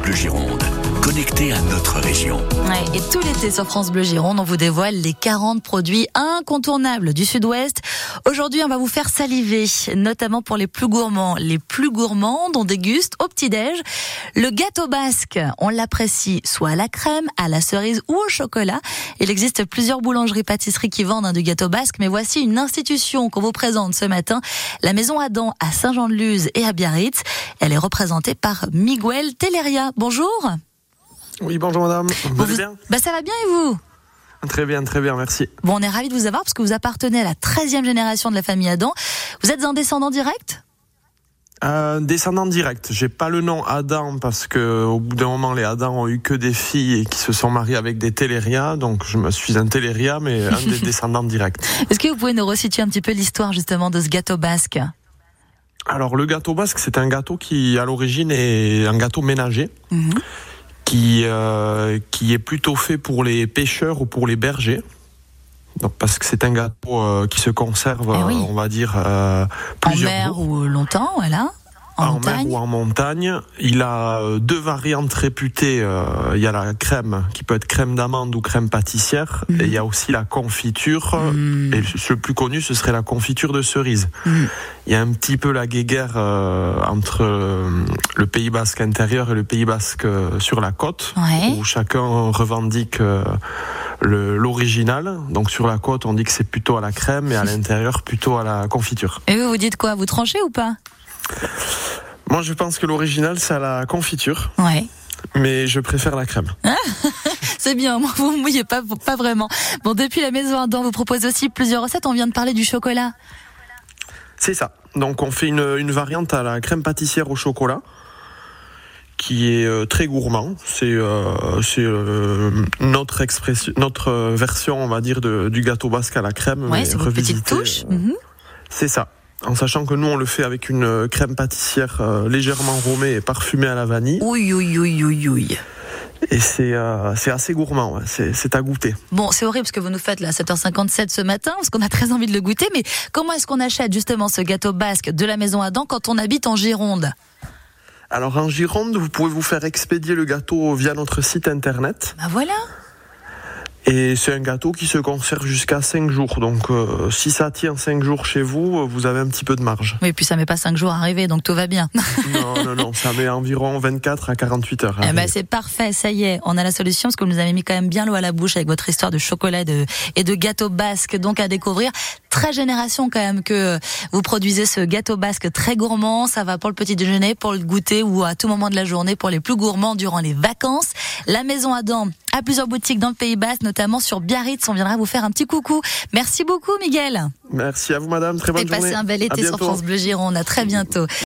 France Gironde, connecté à notre région. Et tout l'été sur France Bleu Gironde, on vous dévoile les 40 produits incontournables du Sud-Ouest. Aujourd'hui, on va vous faire saliver, notamment pour les plus gourmands. Les plus gourmands, on déguste au petit-déj le gâteau basque. On l'apprécie soit à la crème, à la cerise ou au chocolat. Il existe plusieurs boulangeries-pâtisseries qui vendent hein, du gâteau basque, mais voici une institution qu'on vous présente ce matin, la Maison Adam à Saint-Jean-de-Luz et à Biarritz. Elle est représentée par Miguel Telleria. Bonjour. Oui, bonjour madame. Vous allez bien bah, ça va bien et vous Très bien, très bien, merci. Bon, on est ravis de vous avoir parce que vous appartenez à la 13e génération de la famille Adam. Vous êtes un descendant direct? Euh, descendant direct. J'ai pas le nom Adam parce que au bout d'un moment les Adam ont eu que des filles et qui se sont mariées avec des Téléria, donc je me suis un Téléria mais un des descendants directs. Est-ce que vous pouvez nous resituer un petit peu l'histoire justement de ce gâteau basque? Alors le gâteau basque, c'est un gâteau qui à l'origine est un gâteau ménager Mhm. Qui euh, qui est plutôt fait pour les pêcheurs ou pour les bergers. Donc parce que c'est un gâteau euh, qui se conserve, Eh oui. euh, on va dire euh, En plusieurs mer jours. ou longtemps, voilà. En, en montagne. mer ou en montagne. Il a euh, deux variantes réputées. euh, Il y a la crème qui peut être crème d'amande ou crème pâtissière. Mhm. Et il y a aussi la confiture. Mm. Et le plus connu, ce serait la confiture de cerise. Mhm. Il y a un petit peu la guéguerre euh, entre le Pays Basque intérieur et le Pays Basque sur la côte, Ouais. où chacun revendique l'original. Donc sur la côte, on dit que c'est plutôt à la crème et à l'intérieur plutôt à la confiture. Et vous, vous dites quoi? Vous tranchez ou pas? Moi, je pense que l'original, c'est à la confiture. Ouais. mais je préfère la crème. C'est bien, vous ne mouillez pas, pas vraiment. Bon, depuis la maison Adam, vous propose aussi plusieurs recettes. On vient de parler du chocolat. C'est ça. Donc on fait une, une variante à la crème pâtissière au chocolat qui est euh, très gourmand. C'est euh, euh, notre expression, notre version, on va dire, de, du gâteau basque à la crème. Ouais, c'est votre petite touche. euh, Mhm. C'est ça. En sachant que nous, on le fait avec une euh, crème pâtissière euh, légèrement romée et parfumée à la vanille. Oui, oui, oui, oui, oui. Et c'est euh, c'est assez gourmand. ouais. C'est à goûter. Bon, c'est horrible ce que vous nous faites là, à 7h57 ce matin, parce qu'on a très envie de le goûter. Mais comment est-ce qu'on achète justement ce gâteau basque de la maison Adam quand on habite en Gironde? Alors en Gironde, vous pouvez vous faire expédier le gâteau via notre site internet. Bah voilà. Et c'est un gâteau qui se conserve jusqu'à 5 jours. Donc euh, si ça tient 5 jours chez vous, euh, vous avez un petit peu de marge. Oui, puis ça met pas 5 jours à arriver, donc tout va bien. non, non, non, ça met environ 24 à 48 heures. Eh ben, c'est parfait, ça y est, on a la solution parce que vous nous avez mis quand même bien l'eau à la bouche avec votre histoire de chocolat et de, et de gâteau basque, donc à découvrir. Très génération quand même que vous produisez ce gâteau basque très gourmand, ça va pour le petit déjeuner, pour le goûter ou à tout moment de la journée pour les plus gourmands durant les vacances. La Maison Adam a plusieurs boutiques dans le Pays Basque, notamment sur Biarritz, on viendra vous faire un petit coucou. Merci beaucoup Miguel Merci à vous, madame. Très bonne et journée. passez un bel À été sur. France Bleu Gironde, à très bientôt.